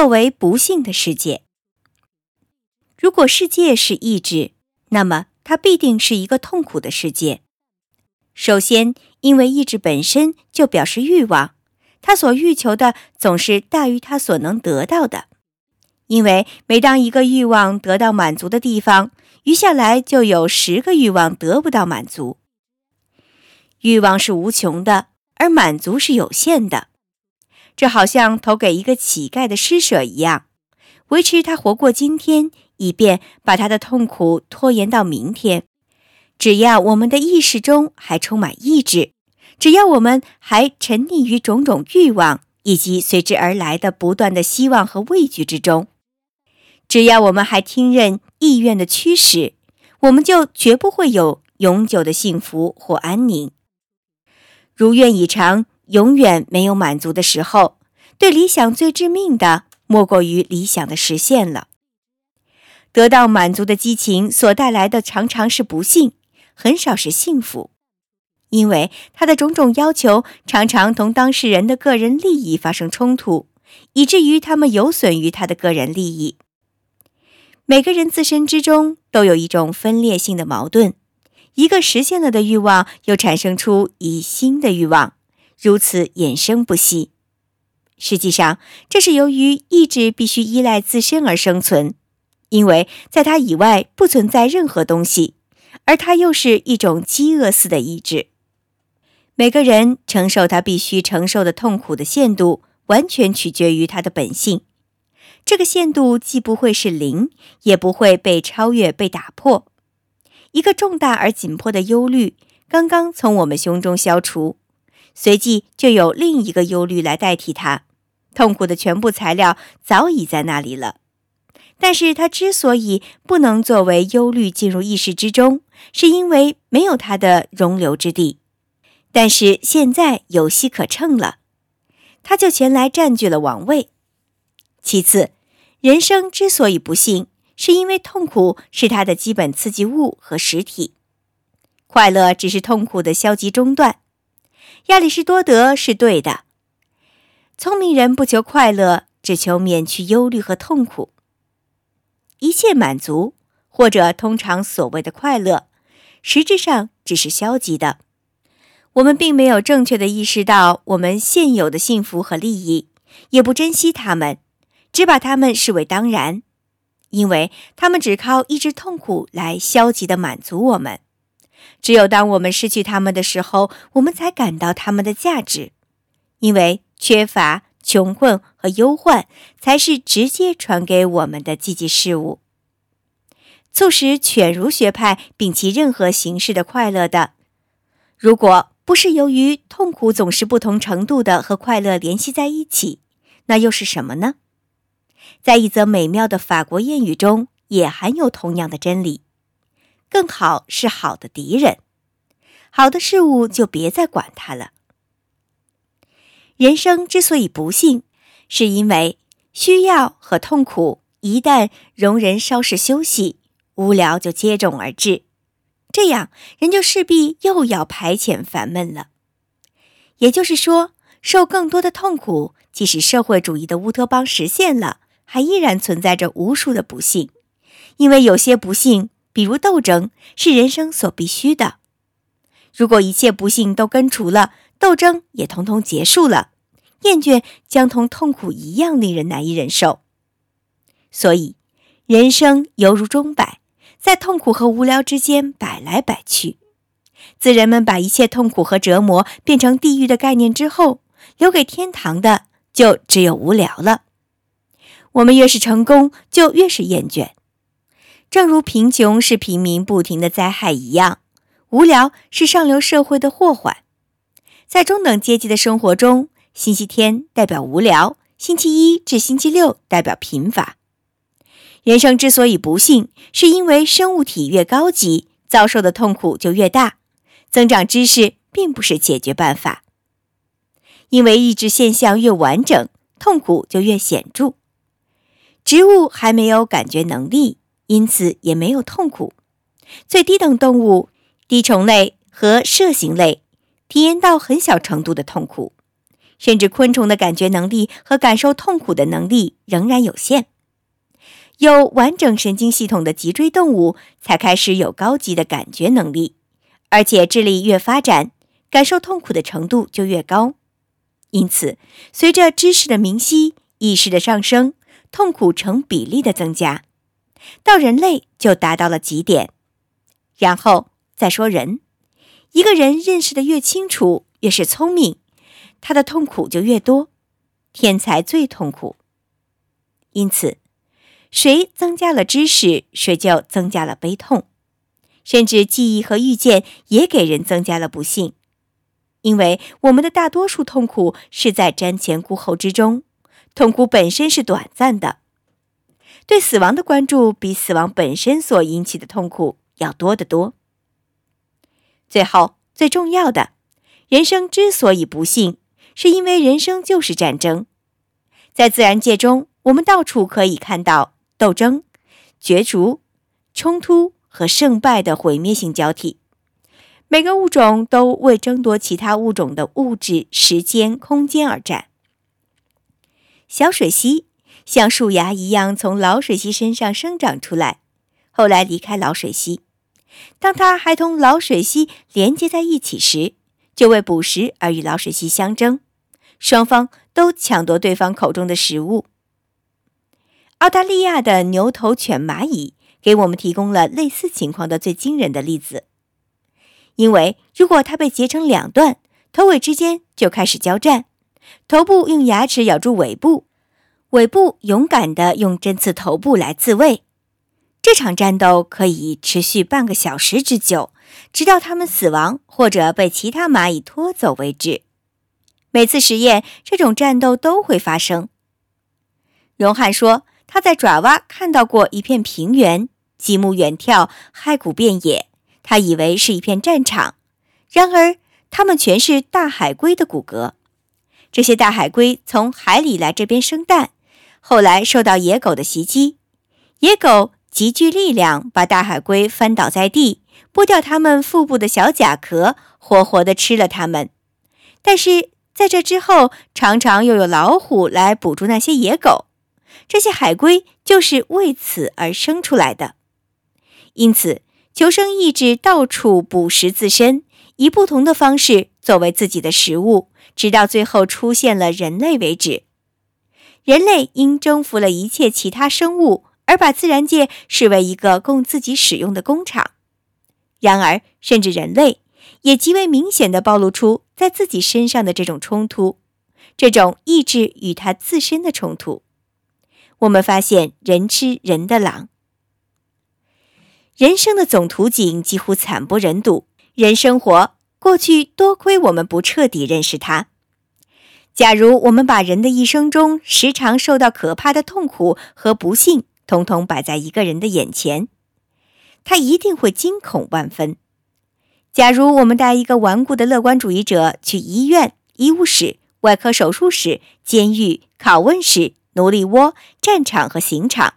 作为不幸的世界。如果世界是意志，那么它必定是一个痛苦的世界。首先，因为意志本身就表示欲望，他所欲求的总是大于他所能得到的。因为每当一个欲望得到满足的地方，余下来就有十个欲望得不到满足。欲望是无穷的，而满足是有限的。这好像投给一个乞丐的施舍一样，维持他活过今天，以便把他的痛苦拖延到明天。只要我们的意识中还充满意志，只要我们还沉溺于种种欲望以及随之而来的不断的希望和畏惧之中，只要我们还听任意愿的驱使，我们就绝不会有永久的幸福或安宁。如愿以偿，永远没有满足的时候，对理想最致命的，莫过于理想的实现了。得到满足的激情所带来的，常常是不幸。很少是幸福，因为他的种种要求常常同当事人的个人利益发生冲突，以至于他们有损于他的个人利益。每个人自身之中都有一种分裂性的矛盾，一个实现了的欲望又产生出一新的欲望，如此衍生不息。实际上，这是由于意志必须依赖自身而生存，因为在它以外不存在任何东西。而它又是一种饥饿似的意志。每个人承受他必须承受的痛苦的限度，完全取决于他的本性。这个限度既不会是零，也不会被超越、被打破。一个重大而紧迫的忧虑刚刚从我们胸中消除，随即就有另一个忧虑来代替它。痛苦的全部材料早已在那里了。但是他之所以不能作为忧虑进入意识之中，是因为没有他的容留之地。但是现在有机可乘了，他就前来占据了王位。其次，人生之所以不幸，是因为痛苦是他的基本刺激物和实体，快乐只是痛苦的消极中断。亚里士多德是对的，聪明人不求快乐，只求免去忧虑和痛苦。一切满足，或者通常所谓的快乐，实质上只是消极的。我们并没有正确的意识到我们现有的幸福和利益，也不珍惜他们，只把他们视为当然，因为他们只靠抑制痛苦来消极的满足我们。只有当我们失去他们的时候，我们才感到他们的价值，因为缺乏。穷困和忧患才是直接传给我们的积极事物，促使犬儒学派摒弃任何形式的快乐的。如果不是由于痛苦总是不同程度的和快乐联系在一起，那又是什么呢？在一则美妙的法国谚语中也含有同样的真理：更好是好的敌人，好的事物就别再管它了。人生之所以不幸，是因为需要和痛苦一旦容人稍事休息，无聊就接踵而至，这样人就势必又要排遣烦闷了。也就是说，受更多的痛苦，即使社会主义的乌托邦实现了，还依然存在着无数的不幸，因为有些不幸，比如斗争，是人生所必须的。如果一切不幸都根除了，斗争也统统结束了。厌倦将同痛苦一样令人难以忍受，所以人生犹如钟摆，在痛苦和无聊之间摆来摆去。自人们把一切痛苦和折磨变成地狱的概念之后，留给天堂的就只有无聊了。我们越是成功，就越是厌倦。正如贫穷是平民不停的灾害一样，无聊是上流社会的祸患。在中等阶级的生活中。星期天代表无聊，星期一至星期六代表贫乏。人生之所以不幸，是因为生物体越高级，遭受的痛苦就越大。增长知识并不是解决办法，因为意志现象越完整，痛苦就越显著。植物还没有感觉能力，因此也没有痛苦。最低等动物，滴虫类和麝形类，体验到很小程度的痛苦。甚至昆虫的感觉能力和感受痛苦的能力仍然有限。有完整神经系统的脊椎动物才开始有高级的感觉能力，而且智力越发展，感受痛苦的程度就越高。因此，随着知识的明晰、意识的上升，痛苦成比例的增加，到人类就达到了极点。然后再说人，一个人认识的越清楚，越是聪明，他的痛苦就越多。天才最痛苦。因此。谁增加了知识，谁就增加了悲痛，甚至记忆和遇见也给人增加了不幸，因为我们的大多数痛苦是在瞻前顾后之中，痛苦本身是短暂的，对死亡的关注比死亡本身所引起的痛苦要多得多。最后，最重要的，人生之所以不幸，是因为人生就是战争，在自然界中，我们到处可以看到。斗争、角逐、冲突和胜败的毁灭性交替，每个物种都为争夺其他物种的物质、时间、空间而战。小水溪像树芽一样从老水螅身上生长出来，后来离开老水螅。当它还同老水螅连接在一起时，就为捕食而与老水螅相争，双方都抢夺对方口中的食物。澳大利亚的牛头犬蚂蚁给我们提供了类似情况的最惊人的例子。因为如果它被截成两段，头尾之间就开始交战，头部用牙齿咬住尾部，尾部勇敢地用针刺头部来自卫。这场战斗可以持续半个小时之久，直到它们死亡或者被其他蚂蚁拖走为止。每次实验，这种战斗都会发生。荣汉说。他在爪哇看到过一片平原，极目远眺，骸骨遍野。他以为是一片战场，然而它们全是大海龟的骨骼。这些大海龟从海里来这边生蛋，后来受到野狗的袭击，野狗极具力量，把大海龟翻倒在地，剥掉它们腹部的小甲壳，活活地吃了它们。但是在这之后，常常又有老虎来捕捉那些野狗。这些海龟就是为此而生出来的，因此求生意志到处捕食自身，以不同的方式作为自己的食物，直到最后出现了人类为止。人类因征服了一切其他生物，而把自然界视为一个供自己使用的工厂。然而，甚至人类也极为明显地暴露出在自己身上的这种冲突，这种意志与他自身的冲突。我们发现人吃人的狼，人生的总图景几乎惨不忍睹。人生活过去，多亏我们不彻底认识它。假如我们把人的一生中时常受到可怕的痛苦和不幸，统统摆在一个人的眼前，他一定会惊恐万分。假如我们带一个顽固的乐观主义者去医院、医务室、外科手术室、监狱、拷问室。奴隶窝、战场和刑场。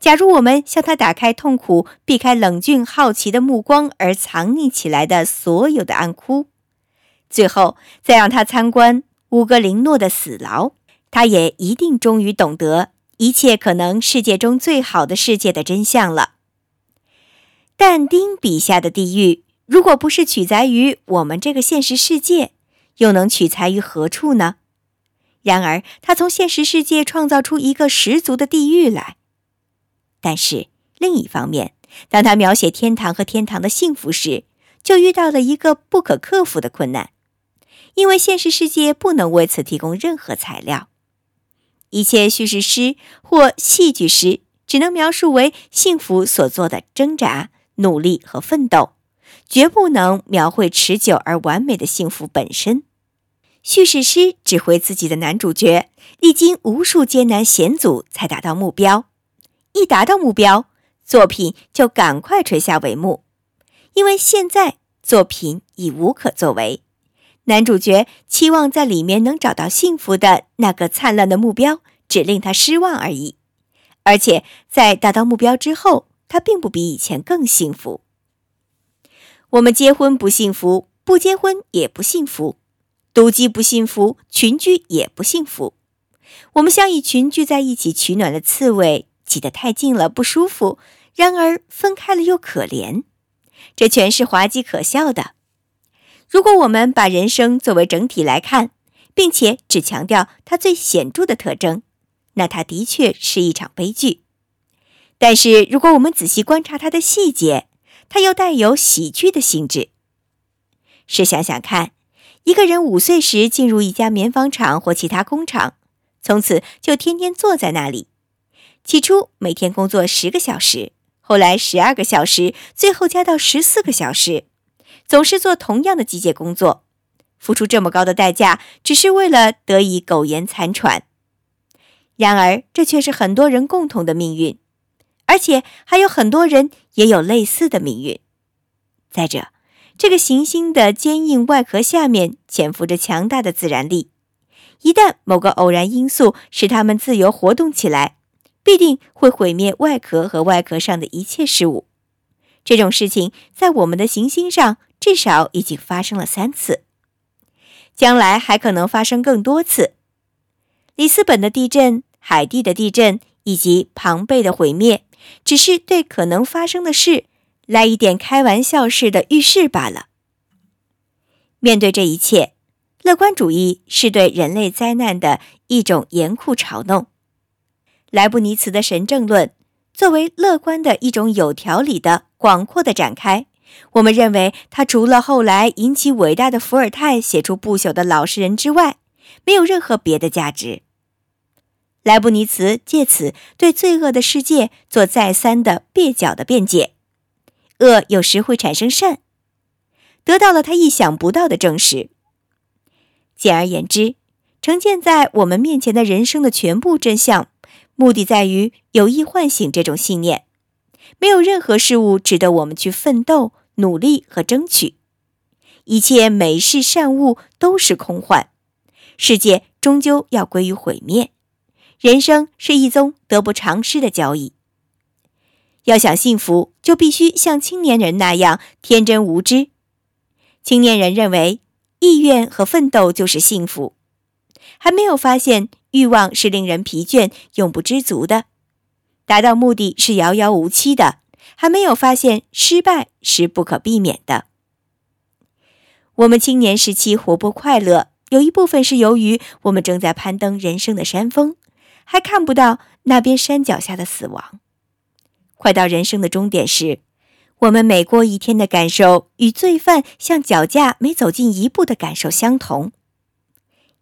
假如我们向他打开痛苦、避开冷峻好奇的目光而藏匿起来的所有的暗窟，最后再让他参观乌格林诺的死牢，他也一定终于懂得一切可能世界中最好的世界的真相了。但丁笔下的地狱，如果不是取材于我们这个现实世界，又能取材于何处呢？然而，他从现实世界创造出一个十足的地狱来。但是另一方面，当他描写天堂和天堂的幸福时，就遇到了一个不可克服的困难，因为现实世界不能为此提供任何材料。一切叙事诗或戏剧诗只能描述为幸福所做的挣扎、努力和奋斗，绝不能描绘持久而完美的幸福本身。叙事诗指挥自己的男主角历经无数艰难险阻才达到目标，一达到目标，作品就赶快垂下帷幕，因为现在作品已无可作为。男主角期望在里面能找到幸福的那个灿烂的目标，只令他失望而已。而且在达到目标之后，他并不比以前更幸福。我们结婚不幸福，不结婚也不幸福。独居不幸福，群居也不幸福。我们像一群聚在一起取暖的刺猬，挤得太近了不舒服，然而分开了又可怜。这全是滑稽可笑的。如果我们把人生作为整体来看，并且只强调它最显著的特征，那它的确是一场悲剧。但是，如果我们仔细观察它的细节，它又带有喜剧的性质。试想想看，一个人五岁时进入一家棉纺厂或其他工厂，从此就天天坐在那里。起初每天工作十个小时，后来十二个小时，最后加到十四个小时，总是做同样的机械工作。付出这么高的代价，只是为了得以苟延残喘。然而，这却是很多人共同的命运，而且还有很多人也有类似的命运。再者，这个行星的坚硬外壳下面潜伏着强大的自然力，一旦某个偶然因素使它们自由活动起来，必定会毁灭外壳和外壳上的一切事物。这种事情在我们的行星上至少已经发生了三次。将来还可能发生更多次。里斯本的地震、海地的地震以及庞贝的毁灭，只是对可能发生的事来一点开玩笑式的预示罢了。面对这一切，乐观主义是对人类灾难的一种严酷嘲弄。莱布尼茨的神证论，作为乐观的一种有条理的、广阔的展开。我们认为，他除了后来引起伟大的伏尔泰写出不朽的老实人之外，没有任何别的价值。莱布尼茨借此对罪恶的世界做再三的蹩脚的辩解：恶有时会产生善，得到了他意想不到的证实。简而言之，呈现在我们面前的人生的全部真相，目的在于有意唤醒这种信念：没有任何事物值得我们去奋斗。努力和争取，一切美事善物都是空幻，世界终究要归于毁灭。人生是一宗得不偿失的交易。要想幸福，就必须像青年人那样天真无知。青年人认为意愿和奋斗就是幸福，还没有发现欲望是令人疲倦、永不知足的，达到目的是遥遥无期的。还没有发现失败是不可避免的。我们青年时期活泼快乐，有一部分是由于我们正在攀登人生的山峰，还看不到那边山脚下的死亡。快到人生的终点时，我们每过一天的感受与罪犯向脚架每走近一步的感受相同。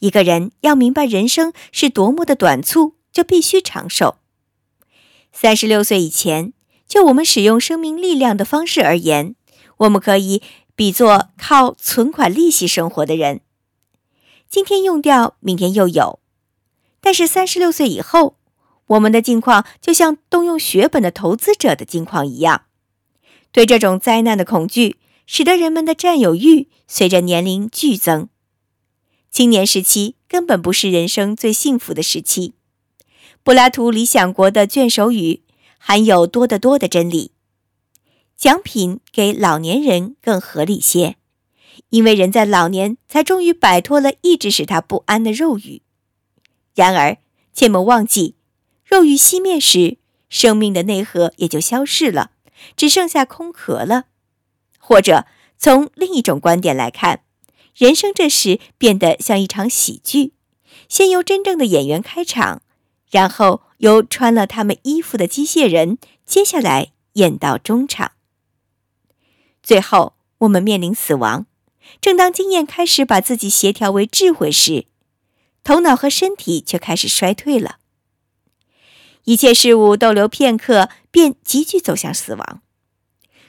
一个人要明白人生是多么的短促，就必须长寿。三十六岁以前。就我们使用生命力量的方式而言，我们可以比作靠存款利息生活的人，今天用掉，明天又有。但是三十六岁以后，我们的境况就像动用血本的投资者的境况一样。对这种灾难的恐惧，使得人们的占有欲随着年龄剧增。青年时期根本不是人生最幸福的时期。柏拉图《理想国》的卷首语。含有多得多的真理，奖品给老年人更合理些，因为人在老年才终于摆脱了一直使他不安的肉欲。然而，切莫忘记，肉欲熄灭时，生命的内核也就消逝了，只剩下空壳了。或者，从另一种观点来看，人生这时变得像一场喜剧，先由真正的演员开场，然后。由穿了他们衣服的机械人接下来演到中场，最后我们面临死亡。正当经验开始把自己协调为智慧时，头脑和身体却开始衰退了。一切事物逗留片刻，便急剧走向死亡。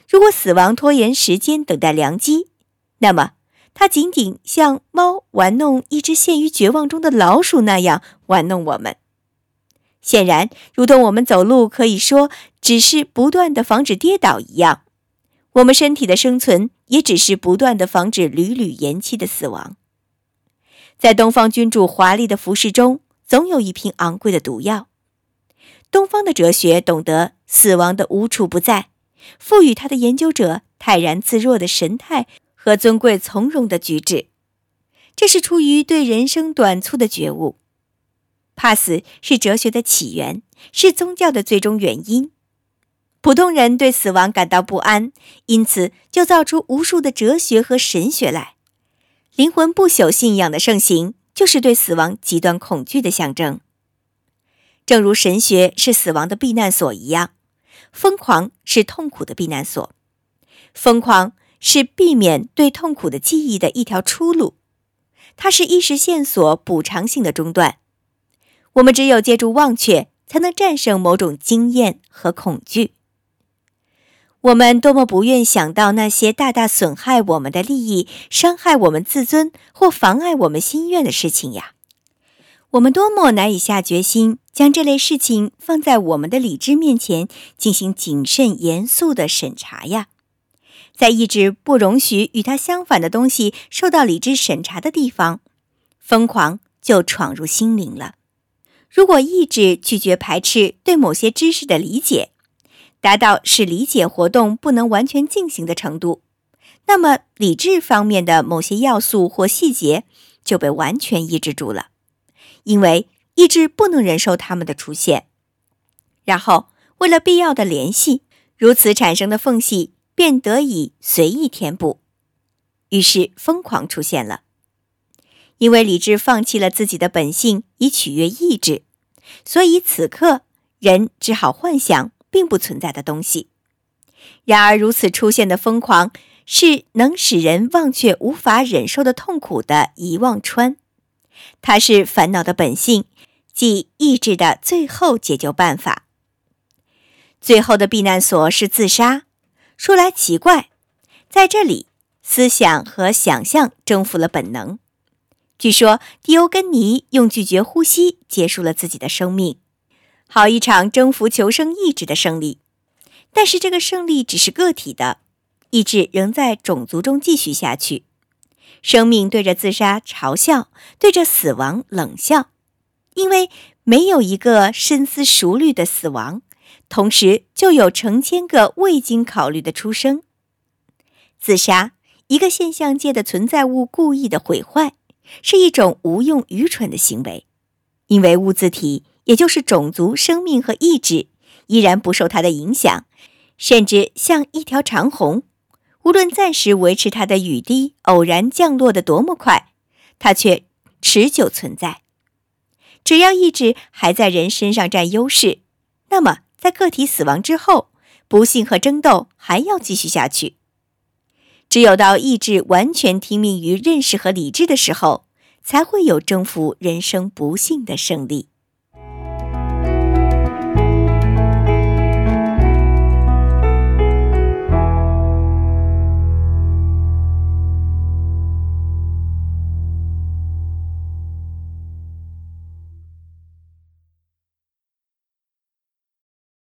如果死亡拖延时间，等待良机，那么它仅仅像猫玩弄一只陷于绝望中的老鼠那样玩弄我们。显然，如同我们走路可以说只是不断的防止跌倒一样，我们身体的生存也只是不断的防止屡屡延期的死亡。在东方君主华丽的服饰中，总有一瓶昂贵的毒药。东方的哲学懂得死亡的无处不在，赋予他的研究者泰然自若的神态和尊贵从容的举止。这是出于对人生短促的觉悟。怕死是哲学的起源，是宗教的最终原因。普通人对死亡感到不安，因此就造出无数的哲学和神学来。灵魂不朽信仰的盛行，就是对死亡极端恐惧的象征。正如神学是死亡的避难所一样，疯狂是痛苦的避难所。疯狂是避免对痛苦的记忆的一条出路，它是意识线索补偿性的中断。我们只有借助忘却，才能战胜某种经验和恐惧。我们多么不愿想到那些大大损害我们的利益、伤害我们自尊或妨碍我们心愿的事情呀！我们多么难以下决心将这类事情放在我们的理智面前进行谨慎严肃的审查呀！在意志不容许与它相反的东西受到理智审查的地方，疯狂就闯入心灵了。如果意志拒绝排斥对某些知识的理解，达到使理解活动不能完全进行的程度，那么理智方面的某些要素或细节就被完全抑制住了，因为意志不能忍受它们的出现。然后，为了必要的联系，如此产生的缝隙便得以随意填补，于是疯狂出现了。因为理智放弃了自己的本性以取悦意志，所以此刻人只好幻想。并不存在的东西。然而，如此出现的疯狂是能使人忘却无法忍受的痛苦的遗忘川，它是烦恼的本性，即意志的最后解救办法。最后的避难所是自杀。说来奇怪，在这里，思想和想象征服了本能。据说，迪欧根尼用拒绝呼吸结束了自己的生命。好一场征服求生意志的胜利，但是这个胜利只是个体的，意志仍在种族中继续下去。生命对着自杀嘲笑，对着死亡冷笑，因为没有一个深思熟虑的死亡，同时就有成千个未经考虑的出生。自杀，一个现象界的存在物故意的毁坏，是一种无用愚蠢的行为，因为物自体。也就是种族、生命和意志依然不受它的影响，甚至像一条长虹，无论暂时维持它的雨滴偶然降落的多么快，它却持久存在。只要意志还在人身上占优势，那么在个体死亡之后，不幸和争斗还要继续下去。只有到意志完全听命于认识和理智的时候，才会有征服人生不幸的胜利。